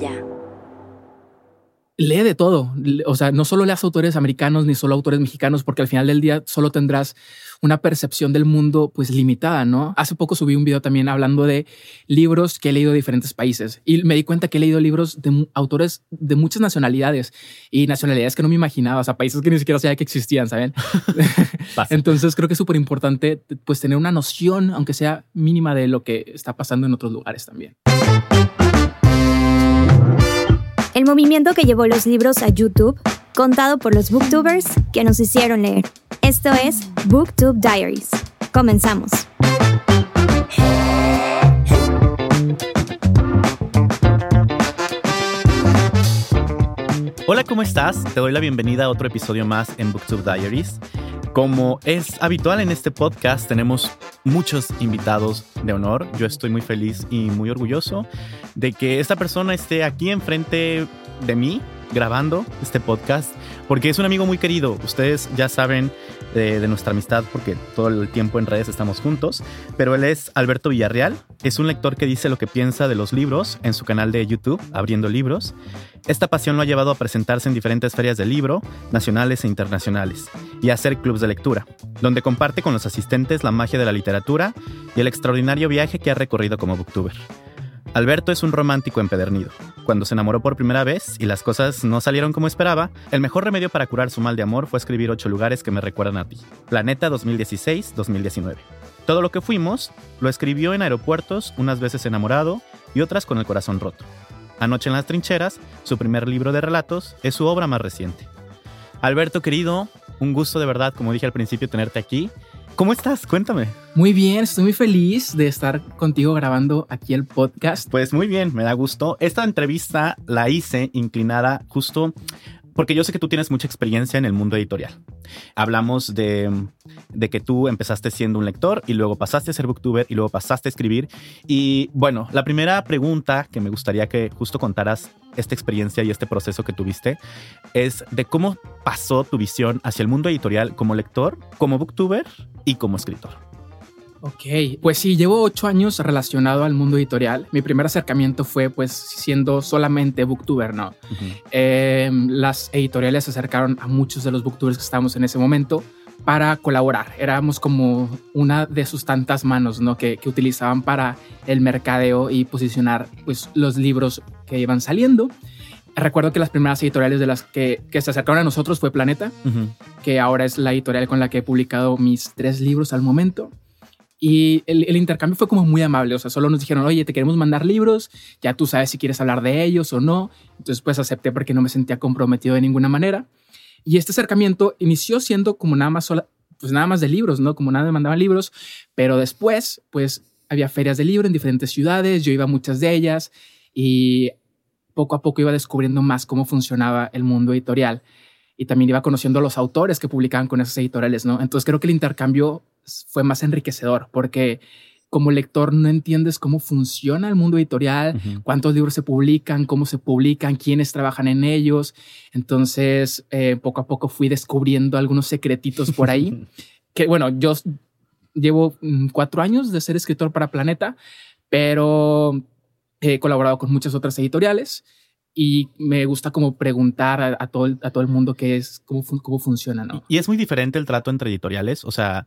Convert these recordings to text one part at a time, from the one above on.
Himalaya lee de todo. O sea, no solo leas autores americanos ni solo autores mexicanos, porque al final del día solo tendrás una percepción del mundo pues limitada, ¿no? Hace poco subí un video también hablando de libros que he leído de diferentes países y me di cuenta que he leído libros de autores de muchas nacionalidades y nacionalidades que no me imaginaba, o sea, países que ni siquiera sabía que existían, ¿saben? Entonces creo que es súper importante pues tener una noción, aunque sea mínima, de lo que está pasando en otros lugares también el movimiento que llevó los libros a YouTube, contado por los booktubers que nos hicieron leer. Esto es Booktube Diaries. Comenzamos. Hola, ¿cómo estás? Te doy la bienvenida a otro episodio más en Booktube Diaries. Como es habitual en este podcast, tenemos muchos invitados de honor. Yo estoy muy feliz y muy orgulloso de que esta persona esté aquí enfrente de mí grabando este podcast porque es un amigo muy querido. Ustedes ya saben de, nuestra amistad porque todo el tiempo en redes estamos juntos, pero él es Alberto Villarreal, es un lector que dice lo que piensa de los libros en su canal de YouTube, Abriendo Libros. Esta pasión lo ha llevado a presentarse en diferentes ferias de libro, nacionales e internacionales, y a hacer clubs de lectura, donde comparte con los asistentes la magia de la literatura y el extraordinario viaje que ha recorrido como booktuber. Alberto es un romántico empedernido. Cuando se enamoró por primera vez y las cosas no salieron como esperaba, el mejor remedio para curar su mal de amor fue escribir ocho lugares que me recuerdan a ti. Planeta 2016-2019. Todo lo que fuimos lo escribió en aeropuertos, unas veces enamorado y otras con el corazón roto. Anoche en las trincheras, su primer libro de relatos, es su obra más reciente. Alberto querido, un gusto de verdad, como dije al principio, tenerte aquí ¿Cómo estás? Cuéntame. Muy bien, estoy muy feliz de estar contigo grabando aquí el podcast. Pues muy bien, me da gusto. Esta entrevista la hice inclinada justo porque yo sé que tú tienes mucha experiencia en el mundo editorial. Hablamos de, que tú empezaste siendo un lector y luego pasaste a ser booktuber y luego pasaste a escribir. Y bueno, la primera pregunta que me gustaría que justo contaras esta experiencia y este proceso que tuviste es de cómo pasó tu visión hacia el mundo editorial como lector, como booktuber y como escritor. Ok, pues sí, llevo ocho años relacionado al mundo editorial. Mi primer acercamiento fue pues siendo solamente booktuber, ¿no? Em, las editoriales se acercaron a muchos de los booktubers que estábamos en ese momento para colaborar. Éramos como una de sus tantas manos, ¿no? Que, que utilizaban para el mercadeo y posicionar pues los libros que iban saliendo. Recuerdo que las primeras editoriales de las que, que se acercaron a nosotros fue Planeta, que ahora es la editorial con la que he publicado mis tres libros al momento. Y el, intercambio fue como muy amable, o sea, solo nos dijeron, oye, te queremos mandar libros, ya tú sabes si quieres hablar de ellos o no. Entonces, pues acepté porque no me sentía comprometido de ninguna manera. Y este acercamiento inició siendo como nada más, pues nada más de libros, ¿no? Como nada me mandaban libros, pero después, pues había ferias de libro en diferentes ciudades, yo iba a muchas de ellas y poco a poco iba descubriendo más cómo funcionaba el mundo editorial y también iba conociendo a los autores que publicaban con esas editoriales, ¿no? Entonces creo que el intercambio fue más enriquecedor porque como lector no entiendes cómo funciona el mundo editorial, cuántos libros se publican, cómo se publican, quiénes trabajan en ellos. Entonces, eh, poco a poco fui descubriendo algunos secretitos por ahí. que bueno, yo llevo mm, cuatro años de ser escritor para Planeta, pero he colaborado con muchas otras editoriales y me gusta como preguntar a, todo, el, a todo el mundo qué es, cómo, cómo funciona, ¿no? Y es muy diferente el trato entre editoriales, o sea,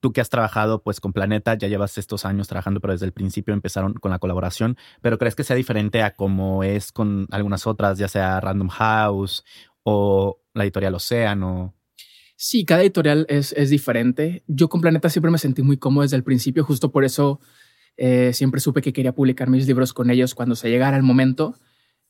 tú que has trabajado pues con Planeta, ya llevas estos años trabajando, pero desde el principio empezaron con la colaboración, pero ¿crees que sea diferente a como es con algunas otras, ya sea Random House o la editorial Océano? Sí, cada editorial es, es diferente. Yo con Planeta siempre me sentí muy cómodo desde el principio, justo por eso eh, siempre supe que quería publicar mis libros con ellos cuando se llegara el momento.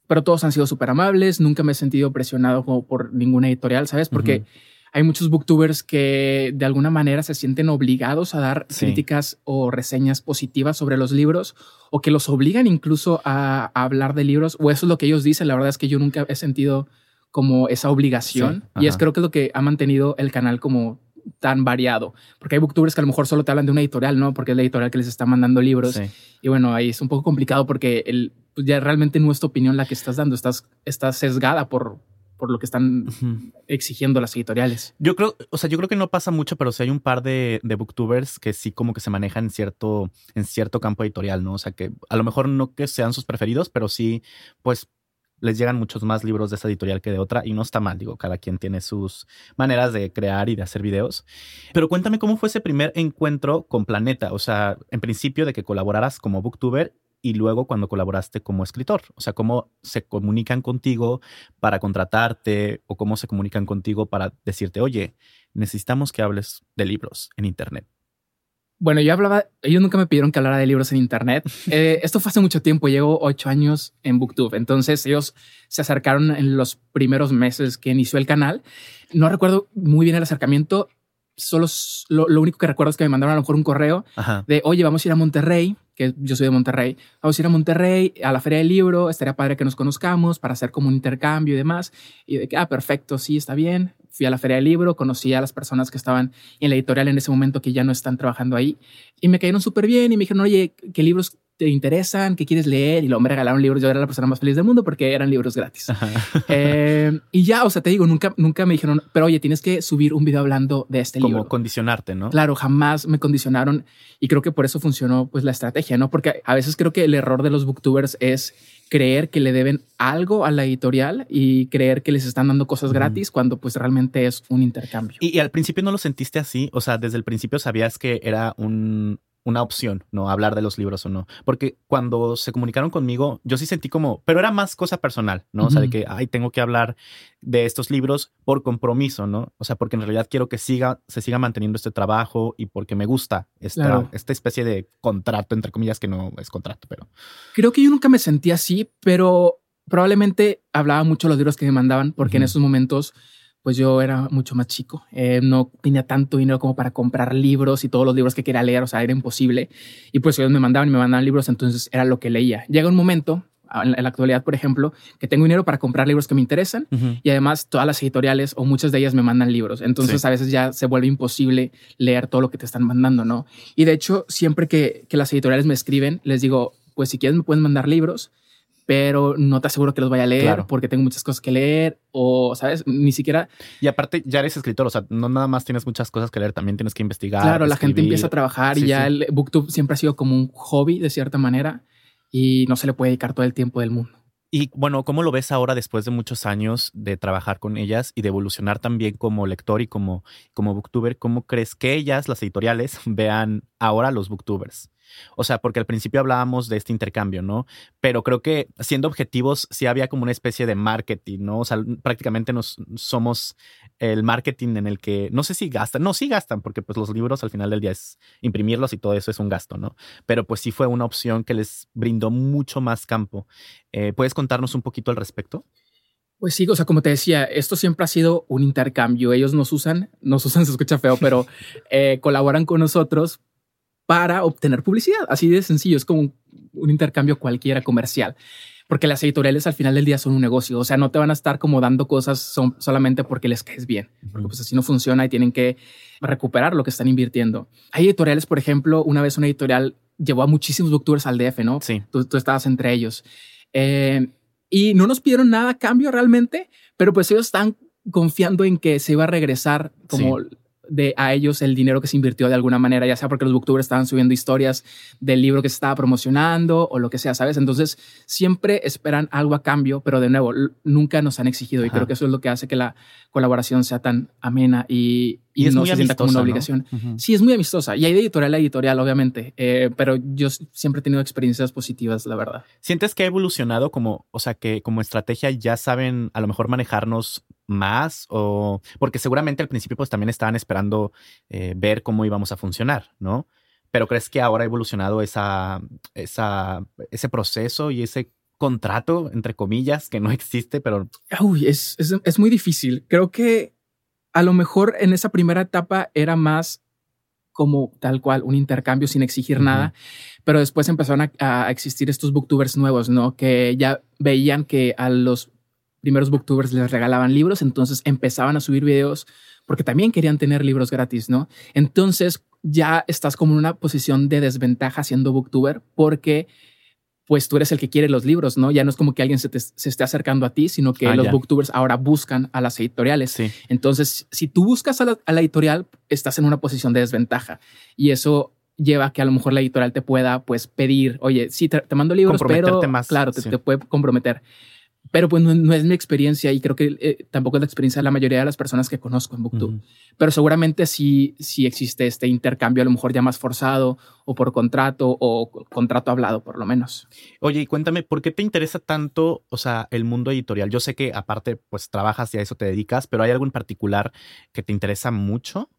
Pero todos han sido súper amables, nunca me he sentido presionado como por ninguna editorial, ¿sabes? Porque hay muchos booktubers que de alguna manera se sienten obligados a dar críticas o reseñas positivas sobre los libros o que los obligan incluso a, hablar de libros o eso es lo que ellos dicen. La verdad es que yo nunca he sentido como esa obligación y es creo que es lo que ha mantenido el canal como tan variado, porque hay booktubers que a lo mejor solo te hablan de una editorial, ¿no? Porque es la editorial que les está mandando libros. Y bueno, ahí es un poco complicado porque el, pues ya realmente no es tu opinión la que estás dando, estás, estás sesgada por, por lo que están exigiendo las editoriales. Yo creo, o sea, yo creo que no pasa mucho, pero sí hay un par de, de, booktubers que sí como que se manejan en cierto, en cierto campo editorial, ¿no? O sea, que a lo mejor no que sean sus preferidos, pero sí, pues les llegan muchos más libros de esa editorial que de otra y no está mal, digo, cada quien tiene sus maneras de crear y de hacer videos. Pero cuéntame cómo fue ese primer encuentro con Planeta, o sea, en principio de que colaboraras como booktuber y luego cuando colaboraste como escritor, o sea, cómo se comunican contigo para contratarte o cómo se comunican contigo para decirte, oye, necesitamos que hables de libros en Internet. Bueno, yo hablaba, ellos nunca me pidieron que hablara de libros en Internet. Eh, esto fue hace mucho tiempo, llevo ocho años en Booktube. Entonces ellos se acercaron en los primeros meses que inició el canal. No recuerdo muy bien el acercamiento. Solo lo, único que recuerdo es que me mandaron a lo mejor un correo de, oye, vamos a ir a Monterrey, que yo soy de Monterrey. Vamos a ir a Monterrey, a la Feria del Libro. Estaría padre que nos conozcamos para hacer como un intercambio y demás. Y de que, ah, perfecto, sí, está bien fui a la feria del libro, conocí a las personas que estaban en la editorial en ese momento que ya no están trabajando ahí y me cayeron súper bien y me dijeron, oye, ¿qué libros te interesan? ¿Qué quieres leer? Y luego me regalaron libros. Yo era la persona más feliz del mundo porque eran libros gratis. Eh, y ya, o sea, te digo, nunca, nunca me dijeron, pero oye, tienes que subir un video hablando de este libro. Como condicionarte, ¿no? Claro, jamás me condicionaron y creo que por eso funcionó pues la estrategia, ¿no? Porque a veces creo que el error de los booktubers es creer que le deben algo a la editorial y creer que les están dando cosas gratis cuando pues realmente es un intercambio. ¿Y, al principio no lo sentiste así? O sea, desde el principio sabías que era un, una opción, ¿no? Hablar de los libros o no. Porque cuando se comunicaron conmigo, yo sí sentí como, pero era más cosa personal, ¿no? O sea, de que, ay, tengo que hablar de estos libros por compromiso, ¿no? O sea, porque en realidad quiero que siga, se siga manteniendo este trabajo y porque me gusta esta, esta especie de contrato, entre comillas, que no es contrato, pero... Creo que yo nunca me sentí así, pero probablemente hablaba mucho de los libros que me mandaban, porque en esos momentos pues yo era mucho más chico. Eh, no tenía tanto dinero como para comprar libros y todos los libros que quería leer, o sea, era imposible. Y pues ellos me mandaban y me mandaban libros, entonces era lo que leía. Llega un momento, en la, actualidad, por ejemplo, que tengo dinero para comprar libros que me interesan y además todas las editoriales o muchas de ellas me mandan libros. Entonces a veces ya se vuelve imposible leer todo lo que te están mandando, ¿no? Y de hecho, siempre que, que las editoriales me escriben, les digo, pues si quieres me pueden mandar libros pero no te aseguro que los vaya a leer porque tengo muchas cosas que leer o, ¿sabes? Ni siquiera... Y aparte ya eres escritor, o sea, no nada más tienes muchas cosas que leer, también tienes que investigar. Claro, la gente empieza a trabajar y ya el booktube siempre ha sido como un hobby de cierta manera y no se le puede dedicar todo el tiempo del mundo. Y bueno, ¿cómo lo ves ahora después de muchos años de trabajar con ellas y de evolucionar también como lector y como, como booktuber? ¿Cómo crees que ellas, las editoriales, vean ahora los booktubers? O sea, porque al principio hablábamos de este intercambio, ¿no? Pero creo que siendo objetivos, sí había como una especie de marketing, ¿no? O sea, prácticamente nos somos el marketing en el que no sé si gastan, no, sí gastan, porque pues los libros al final del día es imprimirlos y todo eso es un gasto, ¿no? Pero pues sí fue una opción que les brindó mucho más campo. Eh, ¿Puedes contarnos un poquito al respecto? Pues sí, o sea, como te decía, esto siempre ha sido un intercambio. Ellos nos usan, nos usan, se escucha feo, pero eh, colaboran con nosotros para obtener publicidad. Así de sencillo, es como un, intercambio cualquiera comercial. Porque las editoriales al final del día son un negocio, o sea, no te van a estar como dando cosas son, solamente porque les caes bien, porque pues así no funciona y tienen que recuperar lo que están invirtiendo. Hay editoriales, por ejemplo, una vez una editorial llevó a muchísimos booktubers al DF, ¿no? Sí. Tú, tú estabas entre ellos. Eh, y no nos pidieron nada a cambio realmente, pero pues ellos están confiando en que se iba a regresar como de a ellos el dinero que se invirtió de alguna manera, ya sea porque los booktubers estaban subiendo historias del libro que se estaba promocionando o lo que sea, ¿sabes? Entonces siempre esperan algo a cambio, pero de nuevo, nunca nos han exigido y creo que eso es lo que hace que la colaboración sea tan amena y, y, es no muy se sienta como una obligación. Sí, es muy amistosa y hay de editorial a editorial, obviamente, eh, pero yo siempre he tenido experiencias positivas, la verdad. ¿Sientes que ha evolucionado como, o sea, que como estrategia ya saben a lo mejor manejarnos más o porque seguramente al principio pues también estaban esperando eh, ver cómo íbamos a funcionar, ¿no? Pero crees que ahora ha evolucionado esa, esa, ese proceso y ese contrato, entre comillas, que no existe, pero... Uy, es, es, es muy difícil. Creo que a lo mejor en esa primera etapa era más como tal cual un intercambio sin exigir nada, pero después empezaron a, a, existir estos booktubers nuevos, ¿no? Que ya veían que a los primeros booktubers les regalaban libros, entonces empezaban a subir videos porque también querían tener libros gratis, ¿no? Entonces ya estás como en una posición de desventaja siendo booktuber porque pues tú eres el que quiere los libros, ¿no? Ya no es como que alguien se, se esté acercando a ti, sino que Ah, los ya. booktubers ahora buscan a las editoriales. Sí. Entonces, si tú buscas a la, a la editorial, estás en una posición de desventaja y eso lleva a que a lo mejor la editorial te pueda pues pedir, oye, sí, te, te mando libros, pero más, claro, te, sí. te puede comprometer. Pero pues no, no es mi experiencia y creo que eh, tampoco es la experiencia de la mayoría de las personas que conozco en Booktube. Pero seguramente sí, sí existe este intercambio, a lo mejor ya más forzado o por contrato o co- contrato hablado, por lo menos. Oye, y cuéntame, ¿por qué te interesa tanto, o sea, el mundo editorial? Yo sé que aparte, pues trabajas y a eso te dedicas, pero ¿hay algo en particular que te interesa mucho?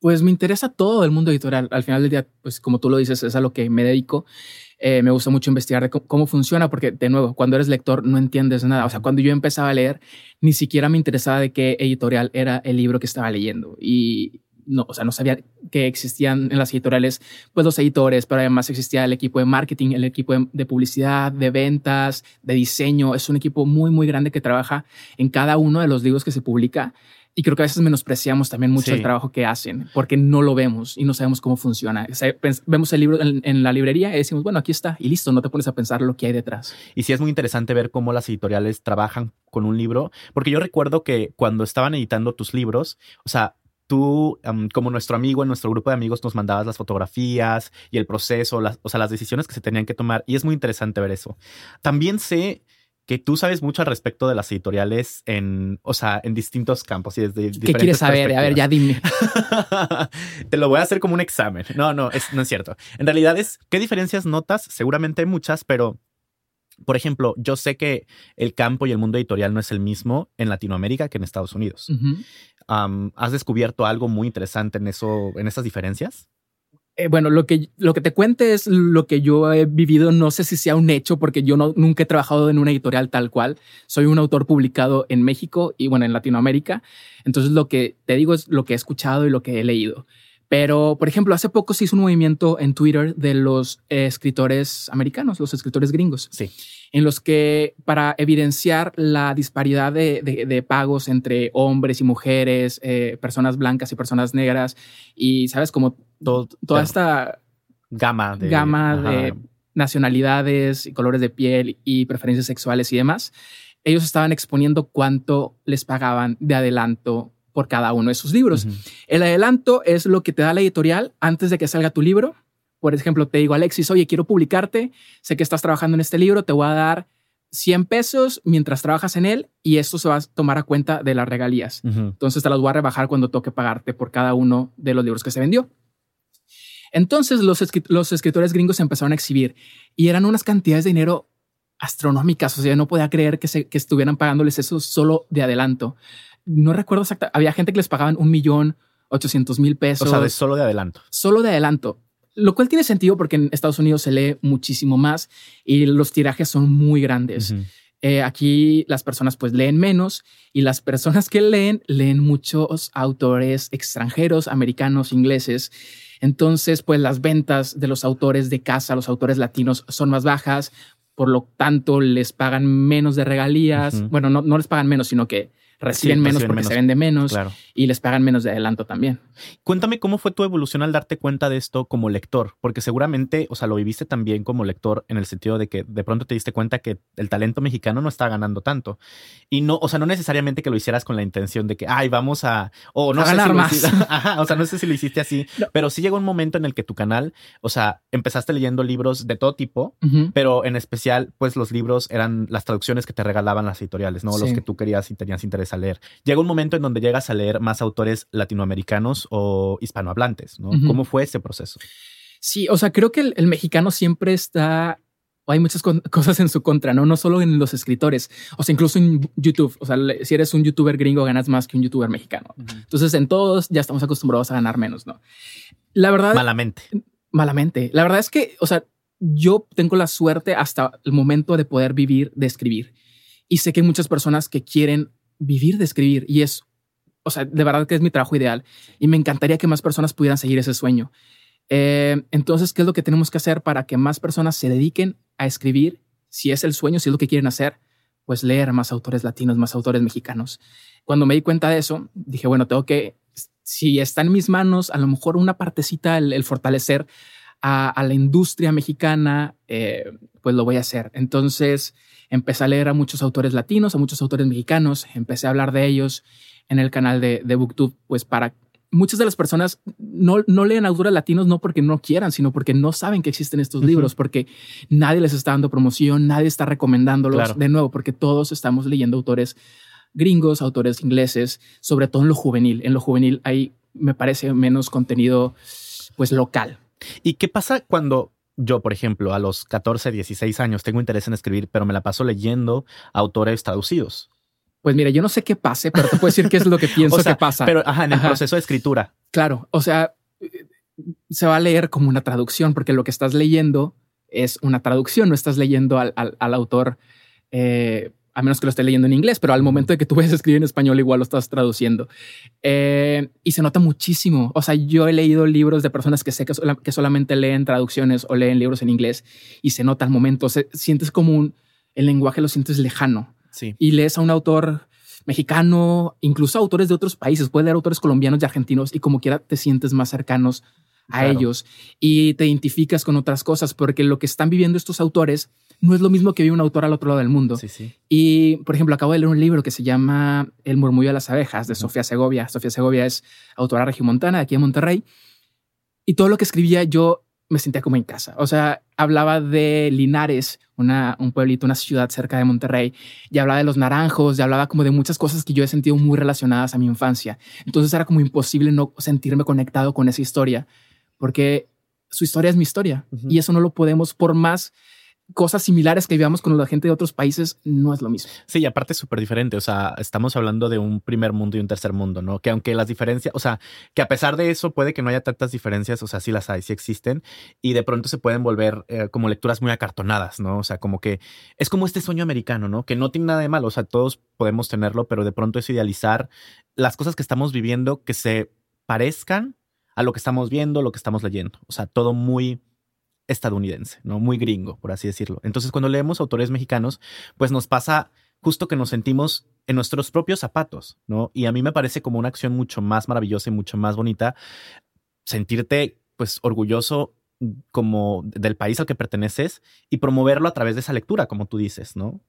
Pues me interesa todo el mundo editorial. Al final del día, pues como tú lo dices, es a lo que me dedico. Eh, me gusta mucho investigar de cómo, funciona, porque de nuevo, cuando eres lector no entiendes nada. O sea, cuando yo empezaba a leer, ni siquiera me interesaba de qué editorial era el libro que estaba leyendo. Y no, o sea, no sabía que existían en las editoriales, pues los editores, pero además existía el equipo de marketing, el equipo de publicidad, de ventas, de diseño. Es un equipo muy, muy grande que trabaja en cada uno de los libros que se publica. Y creo que a veces menospreciamos también mucho Sí. el trabajo que hacen porque no lo vemos y no sabemos cómo funciona. O sea, pens- vemos el libro en, en la librería y decimos, bueno, aquí está y listo, no te pones a pensar lo que hay detrás. Y sí es muy interesante ver cómo las editoriales trabajan con un libro, porque yo recuerdo que cuando estaban editando tus libros, o sea, tú, como nuestro amigo, en nuestro grupo de amigos, nos mandabas las fotografías y el proceso, las, o sea, las decisiones que se tenían que tomar, y es muy interesante ver eso. También sé que tú sabes mucho al respecto de las editoriales en, o sea, en distintos campos y desde ¿Qué quieres saber? A ver, ya dime. Te lo voy a hacer como un examen. No, no, es, no es cierto. En realidad es, ¿qué diferencias notas? Seguramente hay muchas, pero, por ejemplo, yo sé que el campo y el mundo editorial no es el mismo en Latinoamérica que en Estados Unidos. ¿Has descubierto algo muy interesante en eso, en esas diferencias? Eh, bueno, lo que, lo que te cuente es lo que yo he vivido. No sé si sea un hecho porque yo no, nunca he trabajado en una editorial tal cual. Soy un autor publicado en México y bueno, en Latinoamérica. Entonces lo que te digo es lo que he escuchado y lo que he leído. Pero, por ejemplo, hace poco se hizo un movimiento en Twitter de los eh, escritores americanos, los escritores gringos, Sí. en los que para evidenciar la disparidad de, de- de pagos entre hombres y mujeres, eh, personas blancas y personas negras, y sabes, como Todo, toda esta gama de, gama ajá, de nacionalidades y colores de piel y preferencias sexuales y demás, ellos estaban exponiendo cuánto les pagaban de adelanto por cada uno de sus libros. El adelanto es lo que te da la editorial antes de que salga tu libro. Por ejemplo, te digo, Alexis, oye, quiero publicarte, sé que estás trabajando en este libro, te voy a dar 100 pesos mientras trabajas en él y esto se va a tomar a cuenta de las regalías. Entonces te las voy a rebajar cuando toque pagarte por cada uno de los libros que se vendió. Entonces los, los escritores gringos empezaron a exhibir y eran unas cantidades de dinero astronómicas. O sea, no podía creer que, se, que estuvieran pagándoles eso solo de adelanto. No recuerdo exactamente. Había gente que les pagaban un millón ochocientos mil O pesos sea, de solo de adelanto. solo de adelanto. Lo cual tiene sentido porque en Estados Unidos se lee muchísimo más y los tirajes son muy grandes. Ujú. Eh, aquí las personas pues leen menos y las personas que leen leen muchos autores extranjeros, americanos, ingleses. Entonces pues las ventas de los autores de casa, los autores latinos son más bajas, por lo tanto les pagan menos de regalías. Bueno, no, no les pagan menos, sino que reciben menos reciben porque menos. se vende menos Claro. y les pagan menos de adelanto también. Cuéntame cómo fue tu evolución al darte cuenta de esto como lector, porque seguramente, o sea, lo viviste también como lector en el sentido de que de pronto te diste cuenta que el talento mexicano no está ganando tanto. Y no, o sea, no necesariamente que lo hicieras con la intención de que, ay, vamos a, o no A sé ganar si lo más. hiciste- Ajá, o sea, no sé si lo hiciste así, No. pero sí llegó un momento en el que tu canal, o sea, empezaste leyendo libros de todo tipo, pero en especial, pues los libros eran las traducciones que te regalaban las editoriales, ¿no? Los que tú querías y tenías interés a leer. Llega un momento en donde llegas a leer más autores latinoamericanos o hispanohablantes, ¿no? ¿Cómo fue ese proceso? Sí, o sea, creo que el, el mexicano siempre está. Hay muchas cosas en su contra, ¿no? No solo en los escritores, o sea, incluso en YouTube. O sea, si eres un youtuber gringo, ganas más que un youtuber mexicano. Entonces, en todos ya estamos acostumbrados a ganar menos, ¿no? La verdad, Malamente. malamente. La verdad es que, o sea, yo tengo la suerte hasta el momento de poder vivir de escribir. Y sé que hay muchas personas que quieren vivir de escribir y es, o sea, de verdad que es mi trabajo ideal y me encantaría que más personas pudieran seguir ese sueño. Eh, entonces, ¿qué es lo que tenemos que hacer para que más personas se dediquen a escribir? Si es el sueño, si es lo que quieren hacer, pues leer más autores latinos, más autores mexicanos. Cuando me di cuenta de eso, dije, bueno, tengo que, si está en mis manos, a lo mejor una partecita, el fortalecer a, la industria mexicana, eh, pues lo voy a hacer. Entonces empecé a leer a muchos autores latinos, a muchos autores mexicanos, empecé a hablar de ellos en el canal de, de Booktube, pues para muchas de las personas no, no, leen autores latinos no porque no quieran, sino porque no saben que existen estos libros, porque nadie les está dando promoción, nadie está recomendándolos de nuevo, porque todos estamos leyendo autores gringos, autores ingleses, sobre todo en lo juvenil. En lo juvenil hay, me parece, menos contenido pues local. ¿Y qué pasa cuando yo, por ejemplo, a los 14, 16 años tengo interés en escribir, pero me la paso leyendo autores traducidos? Pues mira, yo no sé qué pase, pero te puedo decir qué es lo que pienso que pasa. Pero ajá, en el proceso de escritura. Claro, o sea, se va a leer como una traducción, porque lo que estás leyendo es una traducción, no estás leyendo al, al, autor, eh, a menos que lo esté leyendo en inglés, pero al momento de que tú vayas a escribir en español, igual lo estás traduciendo. Eh, y se nota muchísimo. O sea, yo he leído libros de personas que sé que, que, solamente leen traducciones o leen libros en inglés y se nota al momento, se, sientes como un, el lenguaje lo sientes lejano. Y lees a un autor mexicano, incluso autores de otros países, puedes leer autores colombianos y argentinos y como quiera te sientes más cercanos a ellos y te identificas con otras cosas porque lo que están viviendo estos autores no es lo mismo que vive un autor al otro lado del mundo. Y, por ejemplo, acabo de leer un libro que se llama El murmullo de las abejas de Sofía Segovia. Sofía Segovia es autora regimontana de aquí en Monterrey. Y todo lo que escribía yo me sentía como en casa. O sea, hablaba de Linares, una, un pueblito, una ciudad cerca de Monterrey, y hablaba de los naranjos, y hablaba como de muchas cosas que yo he sentido muy relacionadas a mi infancia. Entonces era como imposible no sentirme conectado con esa historia, porque su historia es mi historia, y eso no lo podemos, por más cosas similares que vivamos con la gente de otros países no es lo mismo. Sí, y aparte es súper diferente. O sea, estamos hablando de un primer mundo y un tercer mundo, ¿no? Que aunque las diferencias, o sea, que a pesar de eso puede que no haya tantas diferencias, o sea, sí las hay, sí existen, y de pronto se pueden volver eh, como lecturas muy acartonadas, ¿no? O sea, como que es como este sueño americano, ¿no? Que no tiene nada de malo, o sea, todos podemos tenerlo, pero de pronto es idealizar las cosas que estamos viviendo que se parezcan a lo que estamos viendo, lo que estamos leyendo. O sea, todo muy estadounidense, ¿no? Muy gringo, por así decirlo. Entonces, cuando leemos autores mexicanos, pues nos pasa justo que nos sentimos en nuestros propios zapatos, ¿no? Y a mí me parece como una acción mucho más maravillosa y mucho más bonita sentirte, pues, orgulloso como del país al que perteneces y promoverlo a través de esa lectura, como tú dices, ¿no?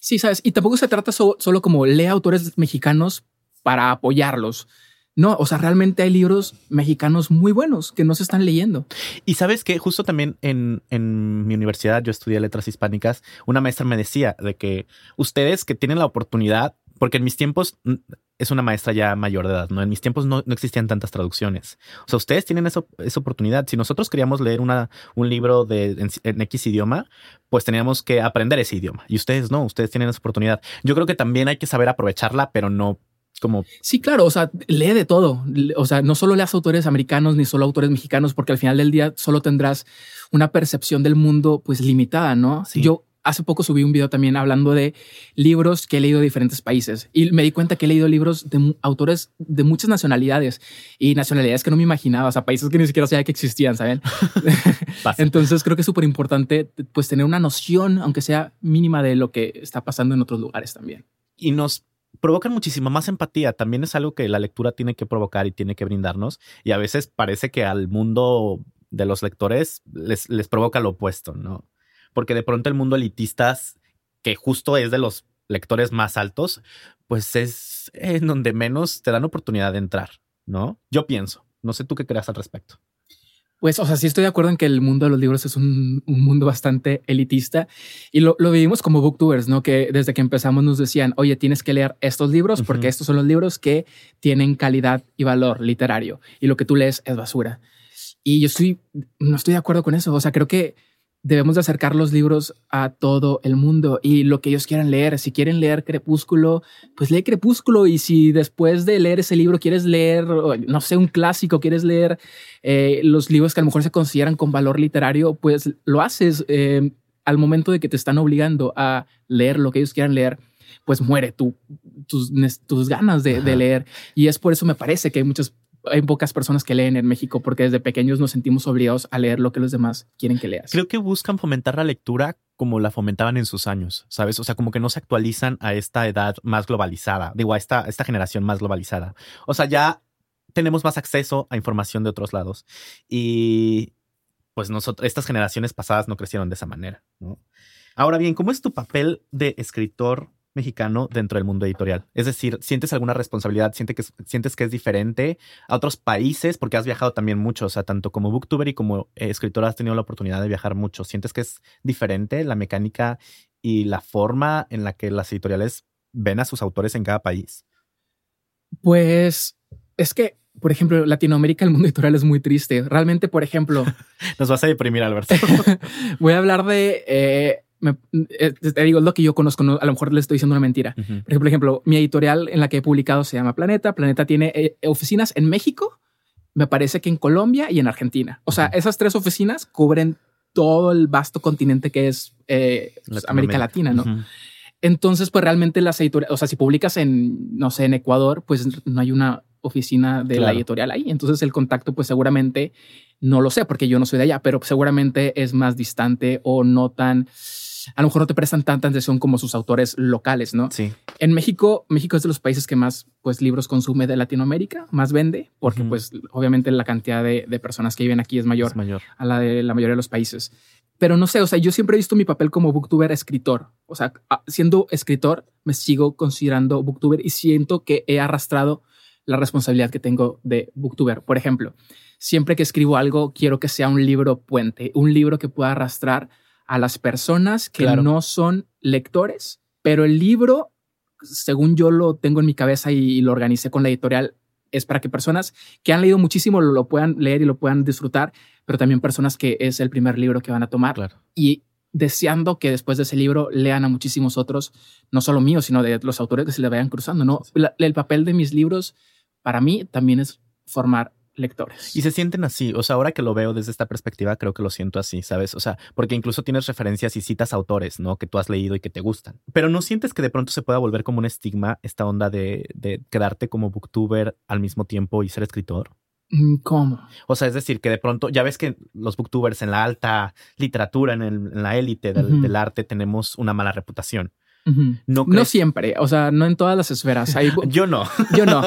Sí, sabes, y tampoco se trata solo como lee autores mexicanos para apoyarlos, no, o sea, realmente hay libros mexicanos muy buenos que no se están leyendo. Y sabes que justo también en, en, mi universidad, yo estudié letras hispánicas, una maestra me decía de que ustedes que tienen la oportunidad, porque en mis tiempos mm, es una maestra ya mayor de edad, ¿no? En mis tiempos no, existían tantas traducciones. O sea, ustedes tienen esa, esa oportunidad. Si nosotros queríamos leer una, un libro de, en, X idioma, pues teníamos que aprender ese idioma. Y ustedes no, ustedes tienen esa oportunidad. Yo creo que también hay que saber aprovecharla, pero no como... Sí, claro, o sea, lee de todo. O sea, no solo leas autores americanos ni solo autores mexicanos, porque al final del día solo tendrás una percepción del mundo pues limitada, ¿no? Yo hace poco subí un video también hablando de libros que he leído de diferentes países y me di cuenta que he leído libros de autores de muchas nacionalidades y nacionalidades que no me imaginaba, o sea, países que ni siquiera sabía que existían, ¿saben? Entonces creo que es súper importante pues tener una noción, aunque sea mínima, de lo que está pasando en otros lugares también. Y nos provocan muchísima más empatía. También es algo que la lectura tiene que provocar y tiene que brindarnos. Y a veces parece que al mundo de los lectores les, les provoca lo opuesto, ¿no? Porque de pronto el mundo elitista, que justo es de los lectores más altos, pues es en donde menos te dan oportunidad de entrar, ¿no? Yo pienso. No sé tú qué creas al respecto. Pues, o sea, sí estoy de acuerdo en que el mundo de los libros es un, mundo bastante elitista y lo, vivimos como booktubers, ¿no? Que desde que empezamos nos decían, oye, tienes que leer estos libros porque estos son los libros que tienen calidad y valor literario y lo que tú lees es basura. Y yo estoy, no estoy de acuerdo con eso. O sea, creo que debemos de acercar los libros a todo el mundo y lo que ellos quieran leer. Si quieren leer Crepúsculo, pues lee Crepúsculo y si después de leer ese libro quieres leer, no sé, un clásico, quieres leer eh, los libros que a lo mejor se consideran con valor literario, pues lo haces eh, al momento de que te están obligando a leer lo que ellos quieran leer pues muere tu, tus, tus ganas de, de, leer. Y es por eso me parece que hay muchas hay pocas personas que leen en México porque desde pequeños nos sentimos obligados a leer lo que los demás quieren que leas. Creo que buscan fomentar la lectura como la fomentaban en sus años, ¿sabes? O sea, como que no se actualizan a esta edad más globalizada, digo, a esta, esta generación más globalizada. O sea, ya tenemos más acceso a información de otros lados y pues nosotros, estas generaciones pasadas no crecieron de esa manera. ¿no? Ahora bien, ¿cómo es tu papel de escritor mexicano dentro del mundo editorial? Es decir, ¿sientes alguna responsabilidad? ¿Sientes que, es, ¿Sientes que es diferente a otros países? Porque has viajado también mucho, o sea, tanto como booktuber y como eh, escritor has tenido la oportunidad de viajar mucho. ¿Sientes que es diferente la mecánica y la forma en la que las editoriales ven a sus autores en cada país? Pues es que, por ejemplo, Latinoamérica, el mundo editorial es muy triste. Realmente, por ejemplo... Nos vas a deprimir, Alberto. voy a hablar de... Eh, me, eh, te digo, lo que yo conozco, no, a lo mejor le estoy diciendo una mentira. Uh -huh. Por ejemplo, mi editorial en la que he publicado se llama Planeta. Planeta tiene eh, oficinas en México, me parece que en Colombia y en Argentina. O sea, uh -huh. esas tres oficinas cubren todo el vasto continente que es eh, pues, América Latina, ¿no? Uh -huh. Entonces, pues realmente las editoriales, o sea, si publicas en, no sé, en Ecuador, pues no hay una oficina de claro. la editorial ahí. Entonces el contacto, pues seguramente, no lo sé porque yo no soy de allá, pero seguramente es más distante o no tan, a lo mejor no te prestan tanta atención como sus autores locales, ¿no? Sí. En México, México es de los países que más, pues, libros consume de Latinoamérica, más vende, porque, uh -huh. pues, obviamente la cantidad de, de, personas que viven aquí es mayor, es mayor a la de la mayoría de los países pero no sé, o sea, yo siempre he visto mi papel como booktuber escritor. O sea, siendo escritor, me sigo considerando booktuber y siento que he arrastrado la responsabilidad que tengo de booktuber. Por ejemplo, siempre que escribo algo, quiero que sea un libro puente, un libro que pueda arrastrar a las personas que claro. no son lectores, pero el libro, según yo lo tengo en mi cabeza y lo organicé con la editorial, es para que personas que han leído muchísimo lo, lo, puedan leer y lo puedan disfrutar, pero también personas que es el primer libro que van a tomar. Claro. Y deseando que después de ese libro lean a muchísimos otros, no solo míos, sino de los autores que se le vayan cruzando. ¿no? Sí. La, el papel de mis libros para mí también es formar lectores. Y se sienten así. O sea, ahora que lo veo desde esta perspectiva, creo que lo siento así, ¿sabes? O sea, porque incluso tienes referencias y citas autores, ¿no? Que tú has leído y que te gustan. Pero no sientes que de pronto se pueda volver como un estigma esta onda de, de quedarte como booktuber al mismo tiempo y ser escritor. Mm, ¿Cómo? O sea, es decir, que de pronto, ya ves que los booktubers en la alta literatura, en, el, en la élite del, uh -huh. del, arte, tenemos una mala reputación. Uh -huh. ¿No, no, siempre, o sea, no en todas las esferas. Hay, yo no. Yo no.